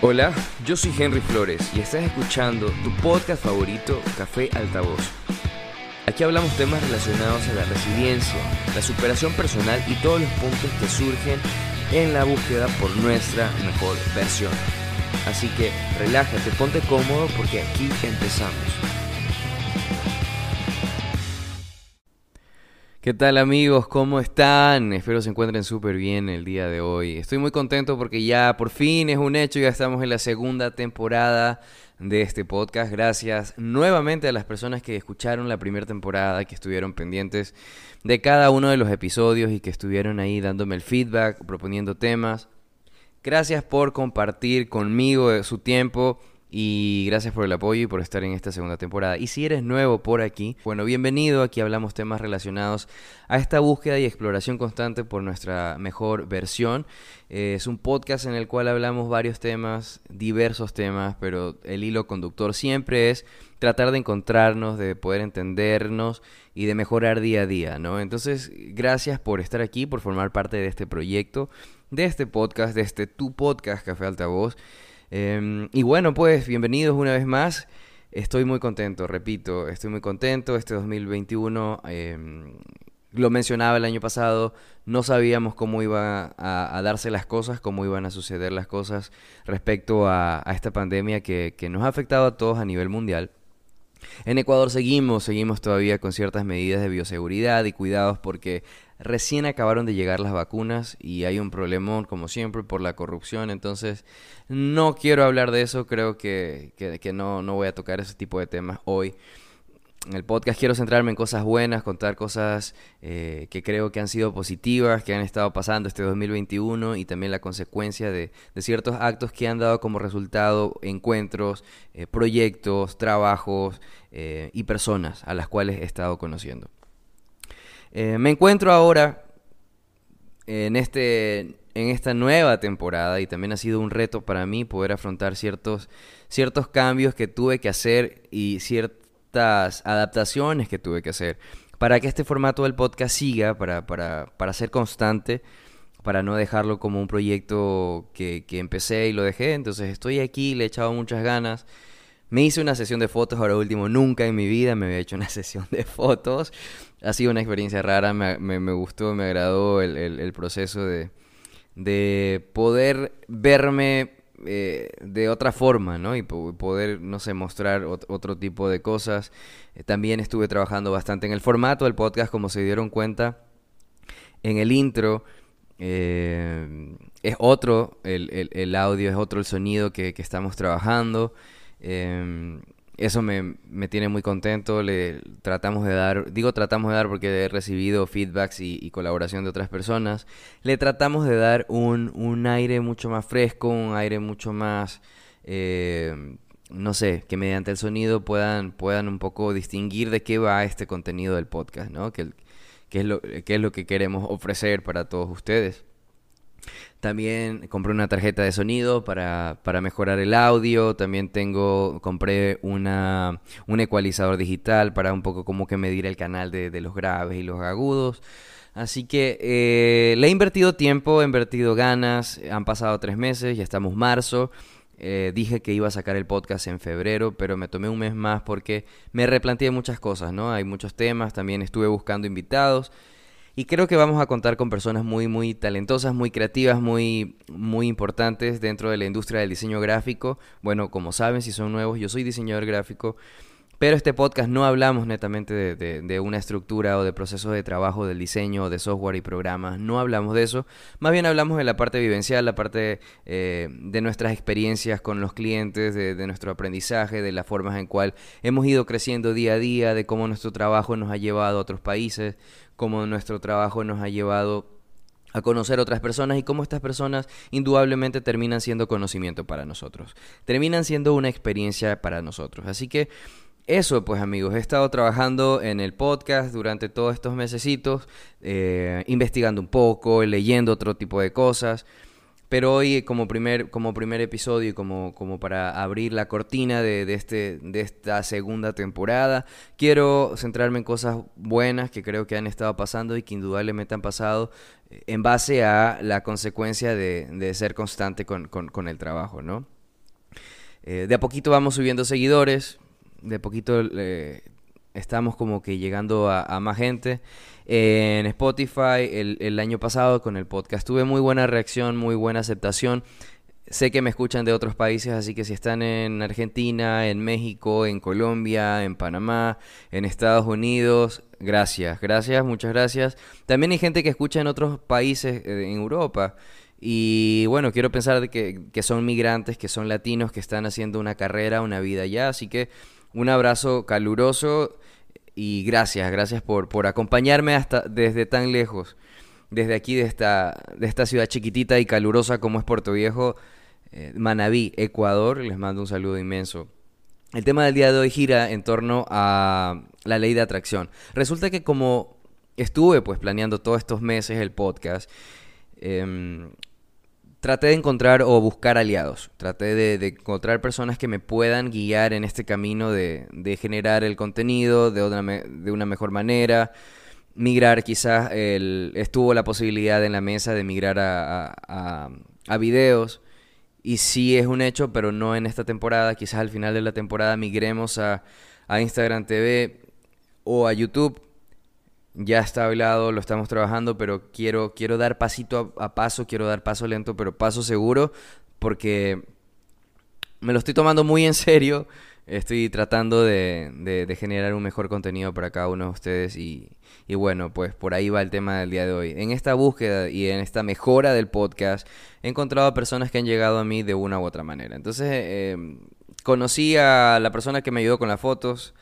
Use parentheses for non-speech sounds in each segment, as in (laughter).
Hola, yo soy Henry Flores y estás escuchando tu podcast favorito, Café Altavoz. Aquí hablamos temas relacionados a la resiliencia, la superación personal y todos los puntos que surgen en la búsqueda por nuestra mejor versión. Así que relájate, ponte cómodo porque aquí empezamos. ¿Qué tal amigos? ¿Cómo están? Espero se encuentren súper bien el día de hoy. Estoy muy contento porque ya por fin es un hecho, ya estamos en la segunda temporada de este podcast. Gracias nuevamente a las personas que escucharon la primera temporada, que estuvieron pendientes de cada uno de los episodios y que estuvieron ahí dándome el feedback, proponiendo temas. Gracias por compartir conmigo su tiempo y gracias por el apoyo y por estar en esta segunda temporada. Y si eres nuevo por aquí, bueno, bienvenido. Aquí hablamos temas relacionados a esta búsqueda y exploración constante por nuestra mejor versión. Eh, es un podcast en el cual hablamos varios temas, diversos temas, pero el hilo conductor siempre es tratar de encontrarnos, de poder entendernos y de mejorar día a día, ¿no? Entonces, gracias por estar aquí, por formar parte de este proyecto, de este podcast, de este tu podcast Café Altavoz. Em, y bueno, pues bienvenidos una vez más. Estoy muy contento, repito, estoy muy contento. Este 2021, em, lo mencionaba el año pasado, no sabíamos cómo iban a, darse las cosas, cómo iban a suceder las cosas respecto a, esta pandemia que, que nos ha afectado a todos a nivel mundial. En Ecuador seguimos, seguimos todavía con ciertas medidas de bioseguridad y cuidados porque recién acabaron de llegar las vacunas y hay un problemón como siempre por la corrupción, entonces no quiero hablar de eso, creo que, que, no, no voy a tocar ese tipo de temas hoy. En el podcast quiero centrarme en cosas buenas, contar cosas eh, que creo que han sido positivas, que han estado pasando este 2021 y también la consecuencia de, ciertos actos que han dado como resultado encuentros, eh, proyectos, trabajos eh, y personas a las cuales he estado conociendo. Me encuentro ahora en, este, en esta nueva temporada y también ha sido un reto para mí poder afrontar ciertos, ciertos cambios que tuve que hacer y ciertos adaptaciones que tuve que hacer para que este formato del podcast siga, para, para, para ser constante, para no dejarlo como un proyecto que, que, empecé y lo dejé. Entonces estoy aquí, le he echado muchas ganas. Me hice una sesión de fotos, ahora último, nunca en mi vida me había hecho una (laughs) sesión de fotos. Ha sido una experiencia rara, me, gustó, me agradó el, proceso de, de poder verme eh, de otra forma, ¿no? Y poder, no sé, mostrar otro tipo de cosas. Eh, también estuve trabajando bastante en el formato del podcast, como se dieron cuenta. En el intro eh, es otro, el, audio es otro el sonido que estamos trabajando. Em, eso me, me, tiene muy contento. Le tratamos de dar, digo tratamos de dar porque he recibido feedbacks y, colaboración de otras personas. Le tratamos de dar un, un aire mucho más fresco, un aire mucho más, eh, no sé, que mediante el sonido puedan, puedan un poco distinguir de qué va este contenido del podcast, ¿no? Que, que es, lo, que es lo que queremos ofrecer para todos ustedes. También compré una tarjeta de sonido para, para mejorar el audio. También tengo, compré una, un ecualizador digital para un poco como que medir el canal de, de los graves y los agudos. Así que eh, le he invertido tiempo, he invertido ganas. Han pasado tres meses, ya estamos marzo. Eh, dije que iba a sacar el podcast en febrero, pero me tomé un mes más porque me replanteé muchas cosas, ¿no? Hay muchos temas, también estuve buscando invitados. Y creo que vamos a contar con personas muy, muy talentosas, muy creativas, muy, muy importantes dentro de la industria del diseño gráfico. Bueno, como saben, si son nuevos, yo soy diseñador gráfico. Pero este podcast no hablamos netamente de, una estructura o de procesos de trabajo del diseño, de software y programas. No hablamos de eso. Más bien hablamos de la parte vivencial, la parte eh, de nuestras experiencias con los clientes, de, de, nuestro aprendizaje, de las formas en cual hemos ido creciendo día a día, de cómo nuestro trabajo nos ha llevado a otros países, cómo nuestro trabajo nos ha llevado a conocer otras personas y cómo estas personas indudablemente terminan siendo conocimiento para nosotros, terminan siendo una experiencia para nosotros. Así que eso, pues amigos, he estado trabajando en el podcast durante todos estos mesecitos, eh, investigando un poco, leyendo otro tipo de cosas. Pero hoy, como primer, como primer episodio y como, como para abrir la cortina de, de, este, de esta segunda temporada, quiero centrarme en cosas buenas que creo que han estado pasando y que indudablemente han pasado eh, en base a la consecuencia de, de ser constante con, con, con el trabajo, ¿no? Eh, de a poquito vamos subiendo seguidores, de a poquito eh, estamos como que llegando a, más gente. en Spotify el, año pasado con el podcast tuve muy buena reacción, muy buena aceptación. Sé que me escuchan de otros países, así que si están en Argentina, en México, en Colombia, en Panamá, en Estados Unidos, gracias, gracias, muchas gracias. También hay gente que escucha en otros países eh, en Europa. Y bueno, quiero pensar que, que son migrantes, que son latinos, que están haciendo una carrera, una vida allá. Así que un abrazo caluroso y gracias, gracias por, por acompañarme hasta desde tan lejos, desde aquí, de esta, de esta ciudad chiquitita y calurosa como es Puerto Viejo, eh, Manabí, Ecuador. Les mando un saludo inmenso. El tema del día de hoy gira en torno a la ley de atracción. Resulta que como estuve pues planeando todos estos meses el podcast, em, traté de encontrar o buscar aliados. Traté de, encontrar personas que me puedan guiar en este camino de, generar el contenido de una, de una mejor manera. Migrar, quizás el, estuvo la posibilidad en la mesa de migrar a, a, a videos. Y sí es un hecho, pero no en esta temporada. Quizás al final de la temporada migremos a, a Instagram TV o a YouTube ya está hablado, lo estamos trabajando, pero quiero, quiero dar pasito a, paso, quiero dar paso lento, pero paso seguro, porque me lo estoy tomando muy en serio. Estoy tratando de, de, generar un mejor contenido para cada uno de ustedes y, y, bueno, pues por ahí va el tema del día de hoy. En esta búsqueda y en esta mejora del podcast he encontrado a personas que han llegado a mí de una u otra manera. Entonces eh, conocí a la persona que me ayudó con las fotos,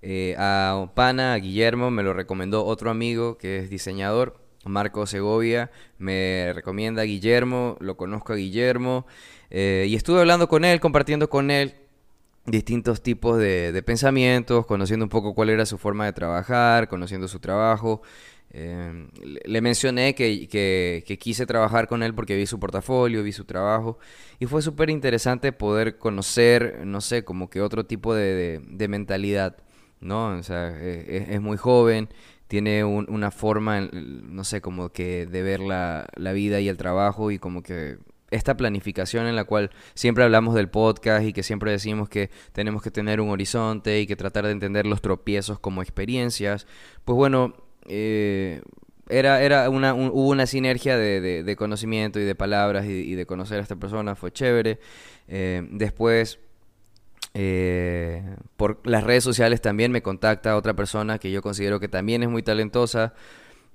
eh, a Pana, a Guillermo, me lo recomendó otro amigo que es diseñador, Marco Segovia, me recomienda a Guillermo, lo conozco a Guillermo, eh, y estuve hablando con él, compartiendo con él distintos tipos de, pensamientos, conociendo un poco cuál era su forma de trabajar, conociendo su trabajo. Eh, le mencioné que, quise trabajar con él porque vi su portafolio, vi su trabajo y fue súper interesante poder conocer, no sé, como que otro tipo de mentalidad. ¿No? O sea, e, e, es, muy joven, tiene una forma, no sé, como que de ver la, la, vida y el trabajo y como que esta planificación en la cual siempre hablamos del podcast y que siempre decimos que tenemos que tener un horizonte y que tratar de entender los tropiezos como experiencias, pues bueno, eh, era, era una, hubo una sinergia de, de, conocimiento y de palabras y, de conocer a esta persona, fue chévere. Eh, después eh, por las redes sociales también me contacta otra persona que yo considero que también es muy talentosa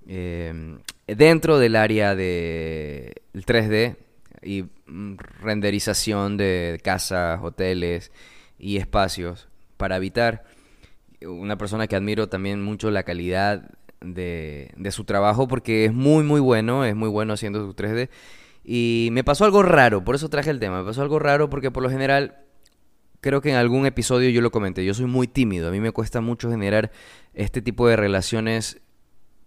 eh, dentro del área de 3D y mm, renderización de casas, hoteles y espacios para habitar. Una persona que admiro también mucho la calidad de, de su trabajo porque es muy muy bueno, es muy bueno haciendo su 3D. Y me pasó algo raro, por eso traje el tema. Me pasó algo raro porque por lo general creo que en algún episodio yo lo comenté, yo soy muy tímido, a mí me cuesta mucho generar este tipo de relaciones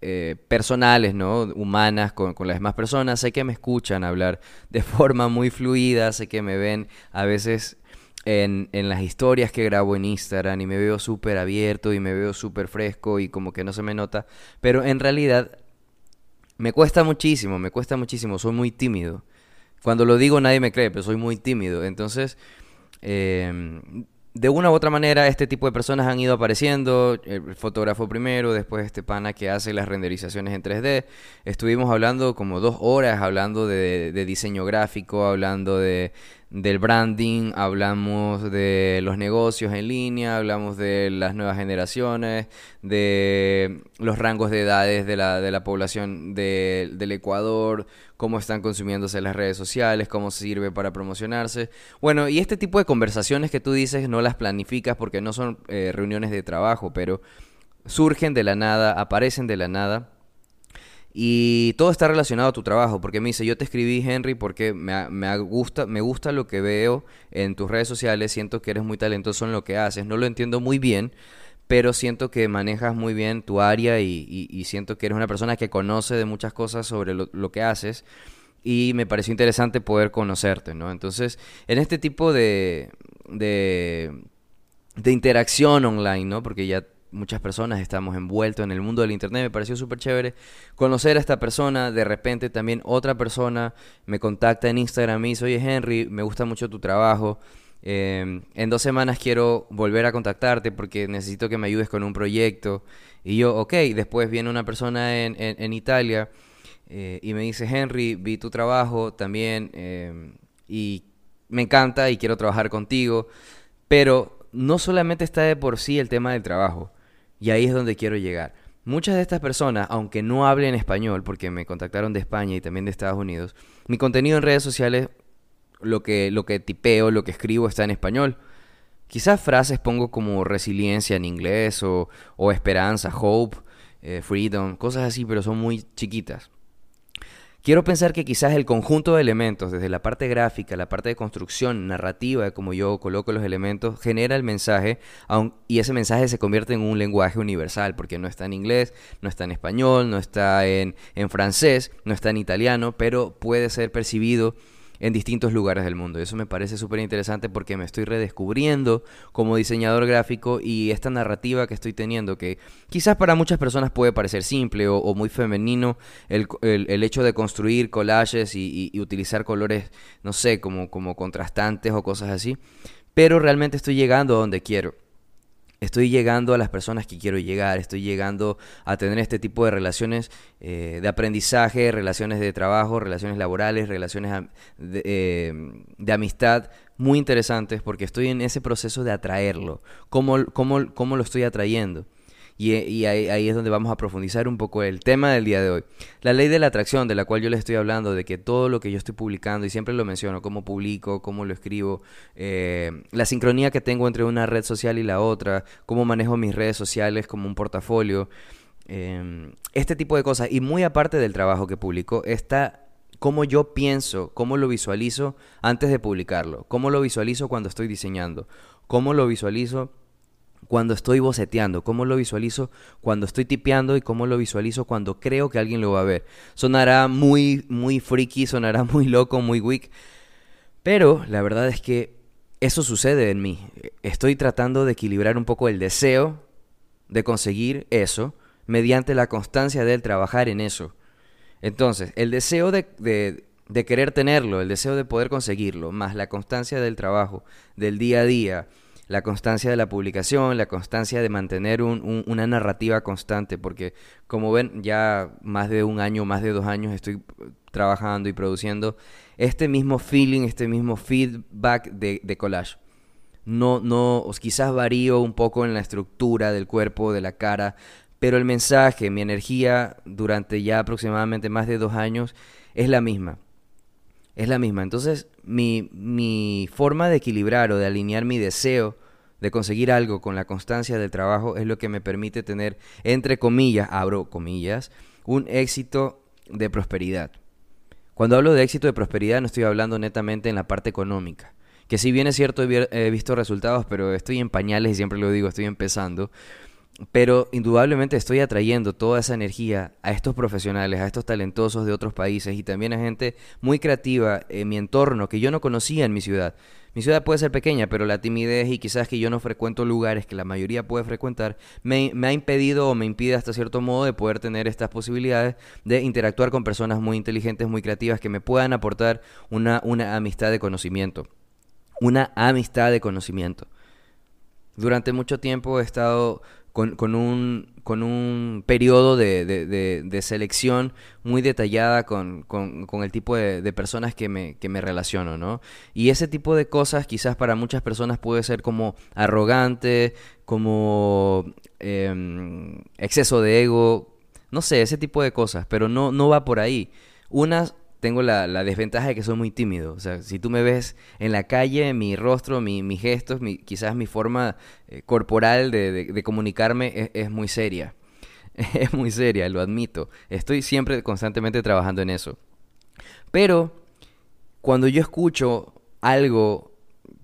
eh, personales, ¿no? Humanas con, las demás personas. Sé que me escuchan hablar (laughs) de forma muy fluida, sé que me ven a veces en, en las historias que grabo en Instagram y me veo súper abierto y me veo súper fresco y como que no se me nota, pero en realidad me cuesta muchísimo, me cuesta muchísimo, soy muy tímido. Cuando lo digo nadie me cree, pero soy muy tímido. Entonces, eh, de una u otra manera, este tipo de personas han ido apareciendo. El fotógrafo primero, después este pana que hace las renderizaciones en 3D. Estuvimos hablando como dos horas, hablando de diseño gráfico, hablando de, del branding, hablamos de los negocios en línea, hablamos de las nuevas generaciones, de los rangos de edades de la, de la población del Ecuador, cómo están consumiéndose las redes sociales, cómo sirve para promocionarse. Bueno, y este tipo de conversaciones que tú dices no las planificas porque no son eh, reuniones de trabajo, pero surgen de la nada, aparecen de la nada y todo está relacionado a tu trabajo, porque me dice, yo te escribí Henry porque me, me, gusta, me gusta lo que veo en tus redes sociales, siento que eres muy talentoso en lo que haces, no lo entiendo muy bien, pero siento que manejas muy bien tu área y, siento que eres una persona que conoce de muchas cosas sobre lo, que haces y me pareció interesante poder conocerte, ¿no? Entonces, en este tipo de, de, de interacción online, ¿no? Porque ya muchas personas estamos envueltos en el mundo del internet, me pareció súper chévere conocer a esta persona, de repente también otra persona me contacta en Instagram y dice, oye Henry, me gusta mucho tu trabajo, em, en dos semanas quiero volver a contactarte porque necesito que me ayudes con un proyecto. Y yo, ok, después viene una persona en, Italia eh, y me dice, Henry, vi tu trabajo también em, y me encanta y quiero trabajar contigo, pero no solamente está de por sí el tema del trabajo, y ahí es donde quiero llegar. Muchas de estas personas, aunque no hablen español, porque me contactaron de España y también de Estados Unidos, mi contenido en redes sociales, lo que, lo que tipeo, lo que escribo está en español. Quizás frases pongo como resiliencia en inglés o, esperanza, hope, eh, freedom, cosas así, pero son muy chiquitas. Quiero pensar que quizás el conjunto de elementos, desde la parte gráfica, la parte de construcción, narrativa, de cómo yo coloco los elementos, genera el mensaje y ese mensaje se convierte en un lenguaje universal, porque no está en inglés, no está en español, no está en, en francés, no está en italiano, pero puede ser percibido en distintos lugares del mundo. Eso me parece súper interesante porque me estoy redescubriendo como diseñador gráfico y esta narrativa que estoy teniendo, que quizás para muchas personas puede parecer simple o, muy femenino, el, hecho de construir collages y, y, utilizar colores, no sé, como, como contrastantes o cosas así, pero realmente estoy llegando a donde quiero. Estoy llegando a las personas que quiero llegar, estoy llegando a tener este tipo de relaciones eh, de aprendizaje, relaciones de trabajo, relaciones laborales, relaciones eh, de, amistad muy interesantes porque estoy en ese proceso de atraerlo. ¿Cómo, cómo, cómo lo estoy atrayendo? Y, ahí, es donde vamos a profundizar un poco el tema del día de hoy. La ley de la atracción, de la cual yo les estoy hablando, de que todo lo que yo estoy publicando, y siempre lo menciono, cómo publico, cómo lo escribo, eh, la sincronía que tengo entre una red social y la otra, cómo manejo mis redes sociales como un portafolio, eh, este tipo de cosas. Y muy aparte del trabajo que publico, está cómo yo pienso, cómo lo visualizo antes de publicarlo, cómo lo visualizo cuando estoy diseñando, cómo lo visualizo cuando estoy boceteando, cómo lo visualizo cuando estoy tipeando y cómo lo visualizo cuando creo que alguien lo va a ver. Sonará muy, muy freaky, sonará (laughs) muy loco, muy weak, pero la verdad es que eso sucede en mí. Estoy tratando de equilibrar un poco el deseo de conseguir eso mediante la constancia del trabajar en eso. Entonces, el deseo de, de, de querer tenerlo, el deseo de poder conseguirlo, más la constancia del trabajo, del día a día, la constancia de la publicación, la constancia de mantener una narrativa constante, porque como ven, ya más de un año, más de dos años estoy trabajando y produciendo este mismo feeling, este mismo feedback de, collage. No, no, quizás varío un poco en la estructura del cuerpo, de la cara, pero el mensaje, mi energía durante ya aproximadamente más de dos años es la misma es la misma. Entonces, mi, mi forma de equilibrar o de alinear mi deseo de conseguir algo con la constancia del trabajo es lo que me permite tener, entre comillas, abro comillas, un éxito de prosperidad. Cuando hablo de éxito de prosperidad no estoy hablando netamente en la parte económica, que si bien es cierto he visto resultados, pero estoy en pañales y siempre lo digo, estoy empezando. Pero indudablemente estoy atrayendo toda esa energía a estos profesionales, a estos talentosos de otros países y también a gente muy creativa en mi entorno que yo no conocía en mi ciudad. Mi ciudad puede ser pequeña, pero la timidez y quizás que yo no frecuento lugares que la mayoría puede frecuentar me, ha impedido o me impide hasta cierto modo de poder tener estas posibilidades de interactuar con personas muy inteligentes, muy creativas que me puedan aportar una, una amistad de conocimiento. Una amistad de conocimiento. Durante mucho tiempo he estado con, un, con un periodo de, selección muy detallada con, el tipo de, personas que me, que me relaciono, ¿no? Y ese tipo de cosas quizás para muchas personas puede ser como arrogante, como em, exceso de ego, no sé, ese tipo de cosas, pero no, no va por ahí. Unas tengo la, desventaja de que soy muy tímido. O sea, si tú me ves en la calle, mi rostro, mi, mis gestos, quizás mi forma eh, corporal de, comunicarme es, muy seria. (laughs) es muy seria, lo admito. Estoy siempre constantemente trabajando en eso. Pero cuando yo escucho algo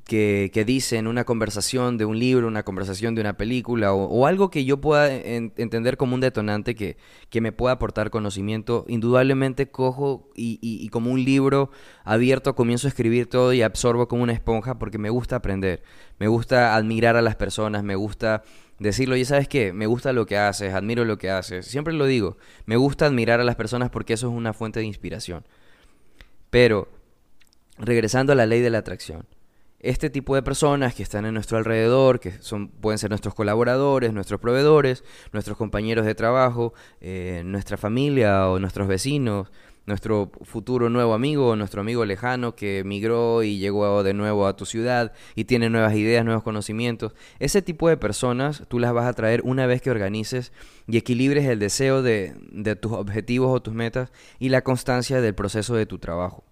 que, que, dice en una conversación de un libro, una conversación de una película o, algo que yo pueda entender como un detonante que, que, me pueda aportar conocimiento, indudablemente cojo y, y, como un libro abierto comienzo a escribir todo y absorbo como una esponja porque me gusta aprender, me gusta admirar a las personas, me gusta decirlo, y sabes qué, me gusta lo que haces, admiro lo que haces, siempre lo digo, me gusta admirar a las personas porque eso es una fuente de inspiración. Pero, regresando a la ley de la atracción, este tipo de personas que están en nuestro alrededor, que son, pueden ser nuestros colaboradores, nuestros proveedores, nuestros compañeros de trabajo, eh, nuestra familia o nuestros vecinos, nuestro futuro nuevo amigo, nuestro amigo lejano que migró y llegó de nuevo a tu ciudad y tiene nuevas ideas, nuevos conocimientos. Ese tipo de personas tú las vas a traer una vez que organices y equilibres el deseo de, de tus objetivos o tus metas y la constancia del proceso de tu trabajo.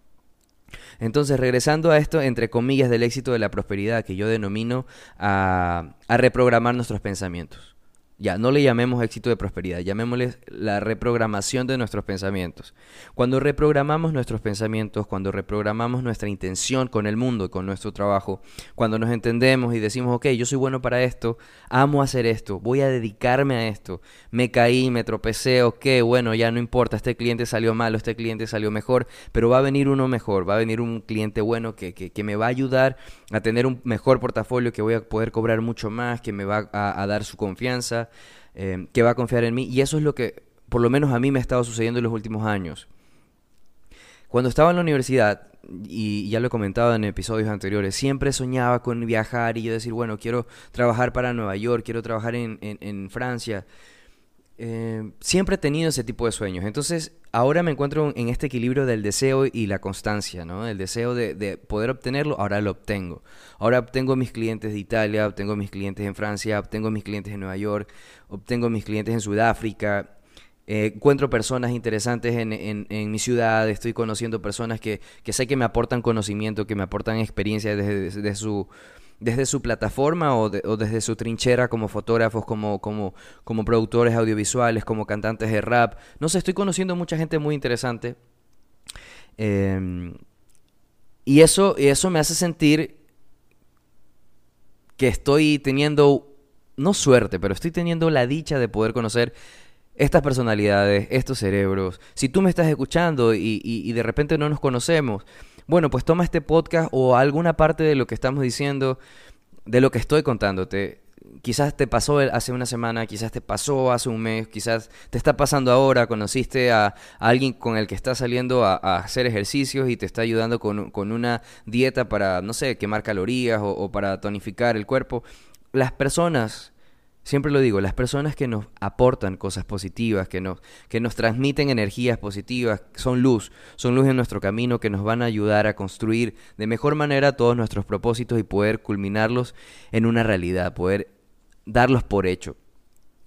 Entonces, regresando a esto, entre comillas, del éxito de la prosperidad, que yo denomino a, reprogramar nuestros pensamientos. Ya, no le llamemos éxito de prosperidad, llamémosle la reprogramación de nuestros pensamientos. Cuando reprogramamos nuestros pensamientos, cuando reprogramamos nuestra intención con el mundo y con nuestro trabajo, cuando nos entendemos y decimos, ok, yo soy bueno para esto, amo hacer esto, voy a dedicarme a esto, me caí, me tropecé, ok, bueno, ya no importa, este cliente salió malo, este cliente salió mejor, pero va a venir uno mejor, va a venir un cliente bueno que, que, me va a ayudar a tener un mejor portafolio, que voy a poder cobrar mucho más, que me va a dar su confianza eh, que va a confiar en mí. Y eso es lo que, por lo menos a mí, me ha estado sucediendo en los últimos años. Cuando estaba en la universidad, y ya lo he comentado en episodios anteriores, siempre soñaba con viajar y yo decir, bueno, quiero trabajar para Nueva York, quiero trabajar en, en Francia. Eh, siempre he tenido ese tipo de sueños. Entonces, ahora me encuentro en este equilibrio del deseo y la constancia, ¿no? El deseo de, poder obtenerlo, ahora lo obtengo. Ahora obtengo mis clientes de Italia, obtengo mis clientes en Francia, obtengo mis clientes en Nueva York, obtengo mis clientes en Sudáfrica. Eh, encuentro personas interesantes en, mi ciudad, estoy conociendo personas que, sé que me aportan conocimiento, que me aportan experiencia desde su desde su plataforma o, desde su trinchera como fotógrafos, como, como, como productores audiovisuales, como cantantes de rap. No sé, estoy conociendo mucha gente muy interesante. Em, y eso, eso me hace sentir que estoy teniendo, no suerte, pero estoy teniendo la dicha de poder conocer estas personalidades, estos cerebros. Si tú me estás escuchando y, y de repente no nos conocemos, bueno, pues toma este podcast o alguna parte de lo que estamos diciendo, de lo que estoy contándote. Quizás te pasó hace una semana, quizás te pasó hace un mes, quizás te está pasando ahora, conociste a, alguien con el que estás saliendo a, hacer ejercicios y te está ayudando con, con, una dieta para, no sé, quemar calorías o para tonificar el cuerpo. Las personas Siempre lo digo, las personas que nos aportan cosas positivas, que nos, que nos transmiten energías positivas, son luz, son luz en nuestro camino que nos van a ayudar a construir de mejor manera todos nuestros propósitos y poder culminarlos en una realidad, poder darlos por hecho.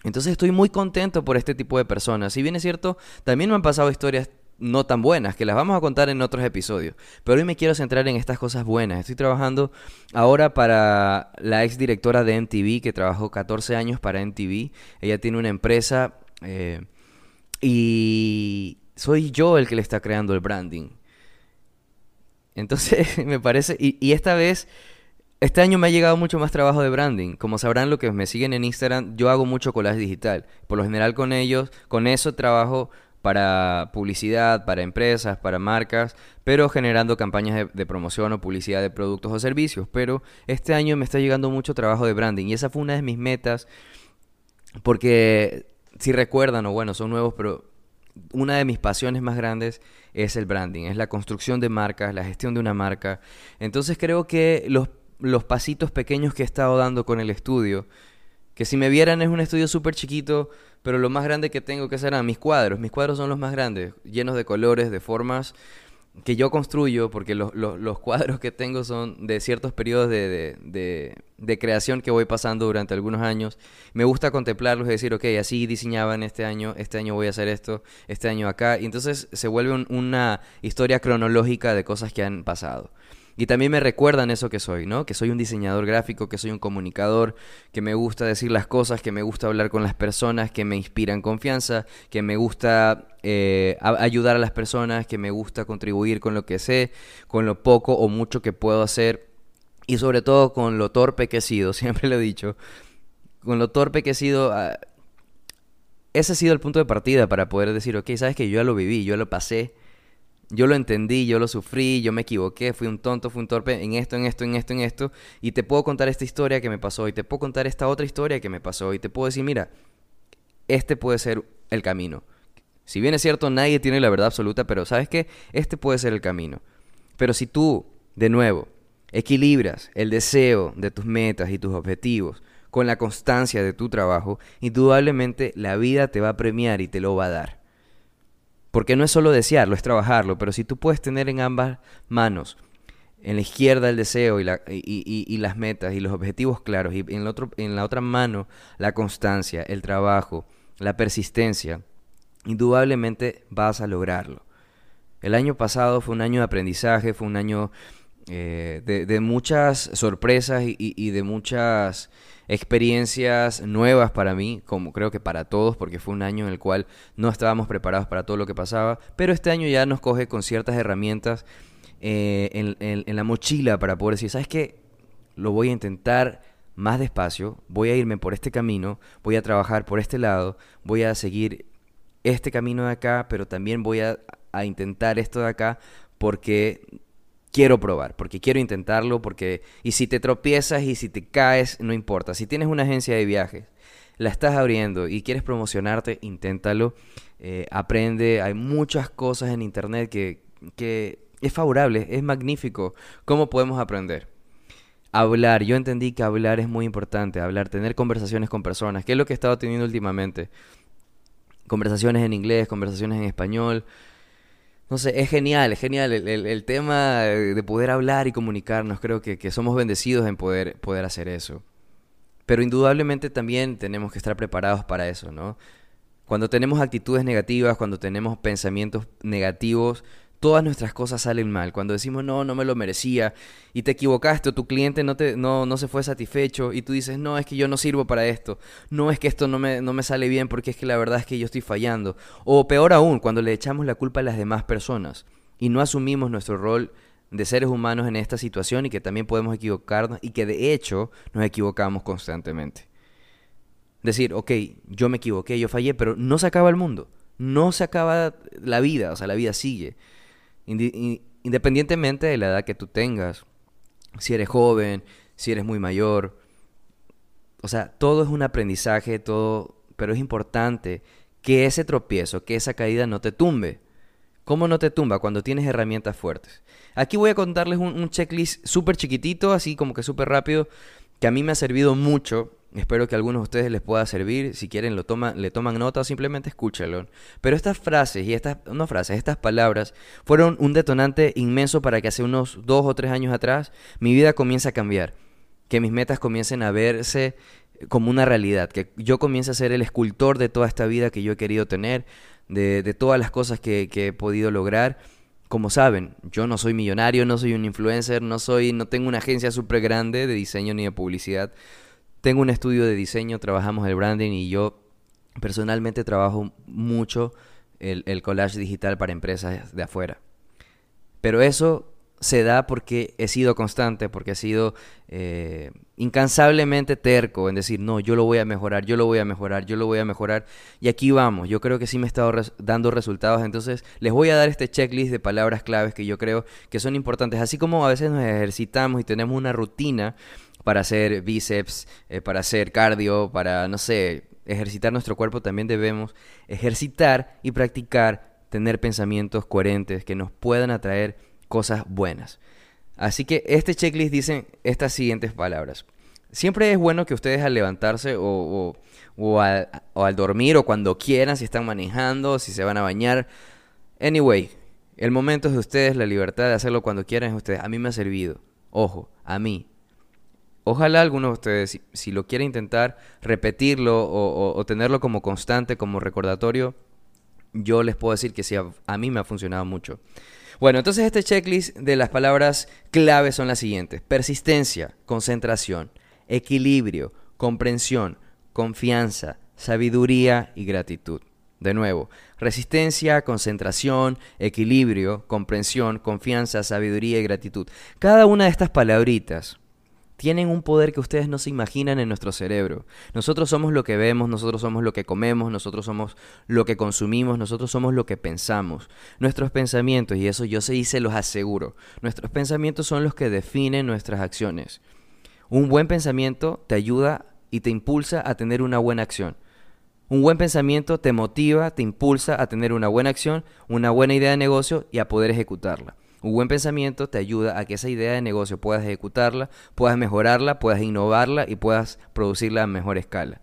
Entonces estoy muy contento por este tipo de personas. Si bien es cierto, también me han pasado historias no tan buenas, que las vamos a contar en otros episodios. Pero hoy me quiero centrar en estas cosas buenas. Estoy trabajando ahora para la ex directora de MTV, que trabajó 14 años para MTV. Ella tiene una empresa eh, y soy yo el que le está creando el branding. Entonces (laughs) me parece, y, esta vez... Este año me ha llegado mucho más trabajo de branding. Como sabrán lo que me siguen en Instagram, yo hago mucho collage digital. Por lo general con ellos, con eso trabajo para publicidad, para empresas, para marcas, pero generando campañas de, promoción o publicidad de productos o servicios. Pero este año me está llegando mucho trabajo de branding y esa fue una de mis metas porque si recuerdan, o bueno, son nuevos, pero una de mis pasiones más grandes es el branding, es la construcción de marcas, la gestión de una marca. Entonces creo que los, los pasitos pequeños que he estado dando con el estudio, que si me vieran es un estudio súper chiquito, pero lo más grande que tengo que hacer mis cuadros. Mis cuadros son los más grandes, llenos de colores, de formas que yo construyo, porque los, cuadros que tengo son de ciertos periodos de, de, creación que voy pasando durante algunos años. Me gusta contemplarlos y decir, ok, así diseñaban este año, este año voy a hacer esto, este año acá. Y entonces se vuelve una historia cronológica de cosas que han pasado. Y también me recuerdan eso que soy, ¿no? Que soy un diseñador gráfico, que soy un comunicador, que me gusta decir las cosas, que me gusta hablar con las personas, que me inspiran confianza, que me gusta eh, ayudar a las personas, que me gusta contribuir con lo que sé, con lo poco o mucho que puedo hacer. Y sobre todo con lo torpe que he sido, (laughs) siempre lo he dicho, con lo torpe que he sido... Ah, ese ha sido el punto de partida para poder decir, ok, sabes que yo ya lo viví, yo lo pasé, yo lo entendí, yo lo sufrí, yo me equivoqué, fui un tonto, fui un torpe en esto, en esto, en esto, en esto. Y te puedo contar esta historia que me pasó, y te puedo contar esta otra historia que me pasó, y te puedo decir, mira, este puede ser el camino. Si bien es cierto, nadie tiene la verdad absoluta, pero ¿sabes qué? Este puede ser el camino. Pero si tú, de nuevo, equilibras el deseo de tus metas y tus objetivos con la constancia de tu trabajo, indudablemente la vida te va a premiar y te lo va a dar. Porque no es solo desearlo, es trabajarlo, pero si tú puedes tener en ambas manos, en la izquierda el deseo y, las metas y los objetivos claros, y en, otro, en la otra mano la constancia, el trabajo, la persistencia, indudablemente vas a lograrlo. El año pasado fue un año de aprendizaje, fue un año eh, de, muchas sorpresas y, de muchas experiencias nuevas para mí, como creo que para todos, porque fue un año en el cual no estábamos preparados para todo lo que pasaba, pero este año ya nos coge con ciertas herramientas eh, en, la mochila para poder decir, ¿sabes qué? Lo voy a intentar más despacio, voy a irme por este camino, voy a trabajar por este lado, voy a seguir este camino de acá, pero también voy a, a intentar esto de acá porque quiero probar, porque quiero intentarlo, porque... Y si te tropiezas y si te caes, no importa. Si tienes una agencia de viajes, la estás abriendo y quieres promocionarte, inténtalo. Eh, aprende, hay muchas cosas en internet que, que es favorable, es magnífico. ¿Cómo podemos aprender? Hablar, yo entendí que hablar es muy importante, hablar, tener conversaciones con personas, que es lo que he estado teniendo últimamente conversaciones en inglés, conversaciones en español. No sé, es genial, es genial el, tema de poder hablar y comunicarnos. Creo que, que, somos bendecidos en poder, poder hacer eso. Pero indudablemente también tenemos que estar preparados para eso, ¿no? Cuando tenemos actitudes negativas, cuando tenemos pensamientos negativos, todas nuestras cosas salen mal. Cuando decimos, no, no me lo merecía, y te equivocaste, o tu cliente no, te, no, no se fue satisfecho, y tú dices, no, es que yo no sirvo para esto, no es que esto no me, no me sale bien porque es que la verdad es que yo estoy fallando. O peor aún, cuando le echamos la culpa a las demás personas y no asumimos nuestro rol de seres humanos en esta situación y que también podemos equivocarnos y que de hecho nos equivocamos constantemente. Decir, ok, yo me equivoqué, yo fallé, pero no se acaba el mundo, no se acaba la vida, o sea, la vida sigue independientemente de la edad que tú tengas, si eres joven, si eres muy mayor, o sea, todo es un aprendizaje, todo, pero es importante que ese tropiezo, que esa caída no te tumbe. ¿Cómo no te tumba? Cuando tienes herramientas fuertes. Aquí voy a contarles un, un checklist súper chiquitito, así como que súper rápido, que a mí me ha servido mucho Espero que a algunos de ustedes les pueda servir. Si quieren, lo toman, le toman nota o simplemente escúchalo. Pero estas frases y estas, no frases, estas palabras fueron un detonante inmenso para que hace unos dos o tres años atrás mi vida comience a cambiar. Que mis metas comiencen a verse como una realidad. Que yo comience a ser el escultor de toda esta vida que yo he querido tener, de, todas las cosas que, he podido lograr como saben, yo no soy millonario, no soy un influencer, no soy, no tengo una agencia súper grande de diseño ni de publicidad. Tengo un estudio de diseño, trabajamos el branding y yo personalmente trabajo mucho el, collage digital para empresas de afuera. Pero eso se da porque he sido constante, porque he sido eh, incansablemente terco en decir, no, yo lo voy a mejorar, yo lo voy a mejorar, yo lo voy a mejorar. Y aquí vamos, yo creo que sí me he estado dando resultados. Entonces, les voy a dar este checklist de palabras claves que yo creo que son importantes. Así como a veces nos ejercitamos y tenemos una rutina para hacer bíceps, eh, para hacer cardio, para, no sé, ejercitar nuestro cuerpo, también debemos ejercitar y practicar tener pensamientos coherentes que nos puedan atraer cosas buenas. Así que este checklist dice estas siguientes palabras. Siempre es bueno que ustedes al levantarse o, o, al, o al dormir o cuando quieran, si están manejando, si se van a bañar. Anyway, el momento es de ustedes, la libertad de hacerlo cuando quieran es de ustedes. A mí me ha servido. Ojo, a mí, Ojalá alguno de ustedes, si, lo quiere intentar, repetirlo o, tenerlo como constante, como recordatorio, yo les puedo decir que sí, a, mí me ha funcionado mucho. Bueno, entonces este checklist de las palabras claves son las siguientes. Persistencia, concentración, equilibrio, comprensión, confianza, sabiduría y gratitud. De nuevo, resistencia, concentración, equilibrio, comprensión, confianza, sabiduría y gratitud. Cada una de estas palabritas tienen un poder que ustedes no se imaginan en nuestro cerebro. Nosotros somos lo que vemos, nosotros somos lo que comemos, nosotros somos lo que consumimos, nosotros somos lo que pensamos. Nuestros pensamientos, y eso yo se los aseguro, nuestros pensamientos son los que definen nuestras acciones. Un buen pensamiento te ayuda y te impulsa a tener una buena acción. Un buen pensamiento te motiva, te impulsa a tener una buena acción, una buena idea de negocio y a poder ejecutarla. Un buen pensamiento te ayuda a que esa idea de negocio puedas ejecutarla, puedas mejorarla, puedas innovarla y puedas producirla a mejor escala.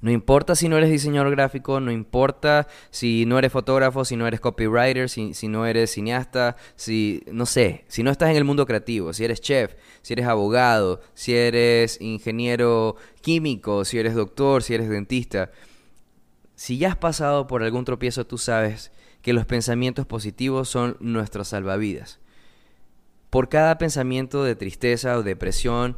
No importa si no eres diseñador gráfico, no importa si no eres fotógrafo, si no eres copywriter, si, si, no eres cineasta, si, no sé, si no estás en el mundo creativo, si eres chef, si eres abogado, si eres ingeniero químico, si eres doctor, si eres dentista. Si ya has pasado por algún tropiezo, tú sabes que los pensamientos positivos son nuestros salvavidas. Por cada pensamiento de tristeza o depresión,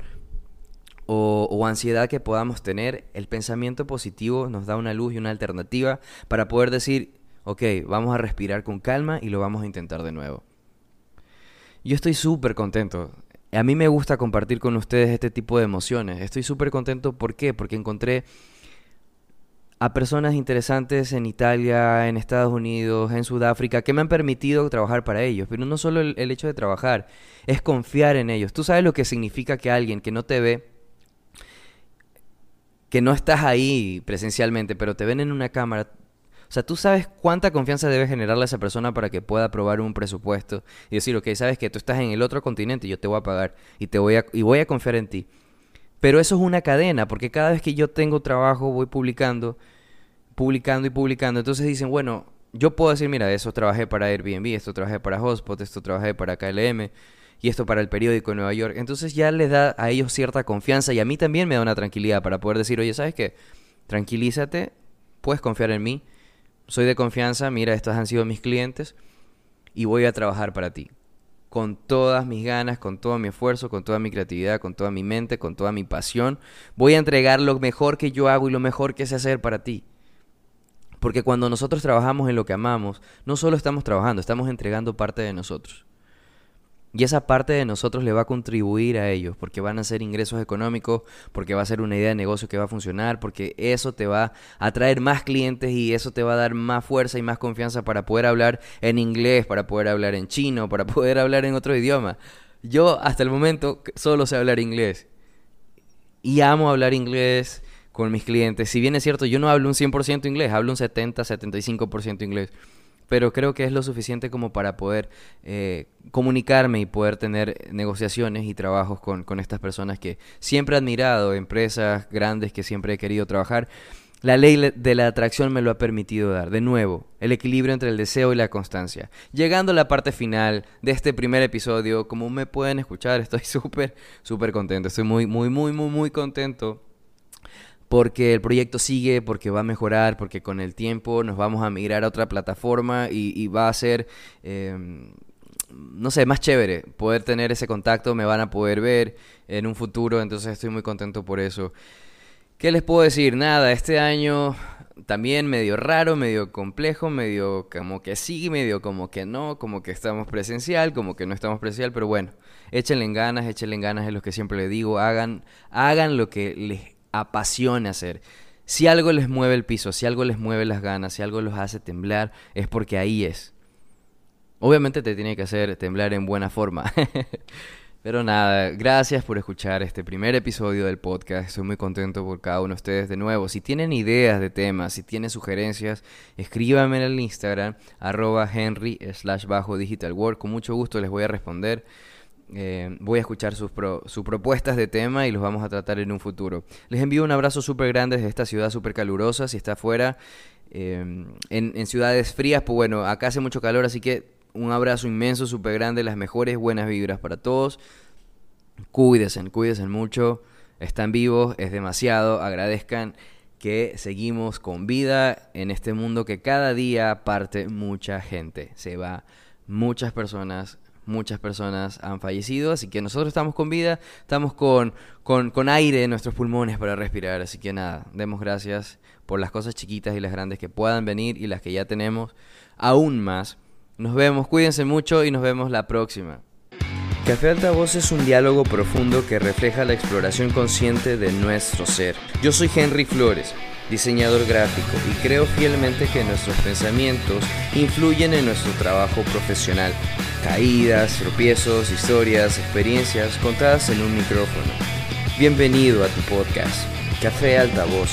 o, ansiedad que podamos tener, el pensamiento positivo nos da una luz y una alternativa para poder decir, ok, vamos a respirar con calma y lo vamos a intentar de nuevo. Yo estoy súper contento. A mí me gusta compartir con ustedes este tipo de emociones. Estoy súper contento, ¿por qué? Porque encontré a personas interesantes en Italia, en Estados Unidos, en Sudáfrica, que me han permitido trabajar para ellos. Pero no solo el, hecho de trabajar, es confiar en ellos. Tú sabes lo que significa que alguien que no te ve que no estás ahí presencialmente, pero te ven en una cámara. O sea, tú sabes cuánta confianza debe generarle a esa persona para que pueda aprobar un presupuesto y decir, ok, sabes que tú estás en el otro continente y yo te voy a pagar y, te voy a, y voy a confiar en ti. Pero eso es una cadena, porque cada vez que yo tengo trabajo voy publicando, publicando y publicando. Entonces dicen, bueno, yo puedo decir, mira, eso trabajé para Airbnb, esto trabajé para Hotspot, esto trabajé para KLM, y esto para el periódico de Nueva York. Entonces ya les da a ellos cierta confianza y a mí también me da una tranquilidad para poder decir, oye, ¿sabes qué? Tranquilízate, puedes confiar en mí, soy de confianza, mira, estos han sido mis clientes y voy a trabajar para ti. Con todas mis ganas, con todo mi esfuerzo, con toda mi creatividad, con toda mi mente, con toda mi pasión, voy a entregar lo mejor que yo hago y lo mejor que sé hacer para ti. Porque cuando nosotros trabajamos en lo que amamos, no solo estamos trabajando, estamos entregando parte de nosotros. Y esa parte de nosotros le va a contribuir a ellos, porque van a ser ingresos económicos, porque va a ser una idea de negocio que va a funcionar, porque eso te va a traer más clientes y eso te va a dar más fuerza y más confianza para poder hablar en inglés, para poder hablar en chino, para (laughs) poder hablar en otro idioma. Yo hasta el momento solo sé hablar inglés. Y amo hablar inglés con mis clientes. Si bien es cierto, yo no hablo un 100% inglés, hablo un 70, 75% inglés pero creo que es lo suficiente como para poder eh, comunicarme y poder tener negociaciones y trabajos con, con estas personas que siempre he admirado, empresas grandes que siempre he querido trabajar. La ley de la atracción me lo ha permitido dar. De nuevo, el equilibrio entre el deseo y la constancia. Llegando a la parte final de este primer episodio, como me pueden escuchar, estoy (laughs) súper, súper contento. Estoy muy, muy, muy, muy, muy contento porque el proyecto sigue, porque va a mejorar, porque con el tiempo nos vamos a migrar a otra plataforma y, va a ser, em, no sé, más chévere poder tener ese contacto, me van a poder ver en un futuro, entonces estoy muy contento por eso. ¿Qué les puedo decir? Nada, este año también medio raro, medio complejo, medio como que sí, medio como que no, como que estamos presencial, como que no estamos presencial, pero bueno, échenle ganas, échenle ganas es lo que siempre les digo, hagan, hagan lo que les apasiona hacer. Si algo les mueve el piso, si algo les mueve las ganas, si algo los hace temblar, es porque ahí es. Obviamente te tiene que hacer temblar en buena forma. (laughs) Pero nada, gracias por escuchar este primer episodio del podcast. Estoy muy contento por cada uno de ustedes de nuevo. Si tienen ideas de temas, si tienen sugerencias, escríbanme en el Instagram, arroba henry slash bajo digital world. Con mucho gusto les voy a responder. Eh, voy a escuchar sus, propuestas de tema y los vamos a tratar en un futuro. Les envío un abrazo súper grande desde esta ciudad súper calurosa. Si está afuera, eh, en, ciudades frías, pues bueno, acá hace mucho calor, así que un abrazo inmenso, súper grande, las mejores buenas vibras para todos. Cuídense, cuídense mucho. Están vivos, es demasiado. Agradezcan que seguimos con vida en este mundo que cada día parte mucha gente. Se va muchas personas muchas personas han fallecido, así que nosotros estamos con vida, estamos con, con, aire en nuestros pulmones para respirar, así que nada, demos gracias por las cosas chiquitas y las grandes que puedan venir y las que ya tenemos aún más. Nos vemos, cuídense mucho y nos vemos la próxima. Café Altavoz es un diálogo profundo que refleja la exploración consciente de nuestro ser. Yo soy Henry Flores diseñador gráfico, y creo fielmente que nuestros pensamientos influyen en nuestro trabajo profesional. Caídas, tropiezos, historias, experiencias contadas en un micrófono. Bienvenido a tu podcast, Café Altavoz.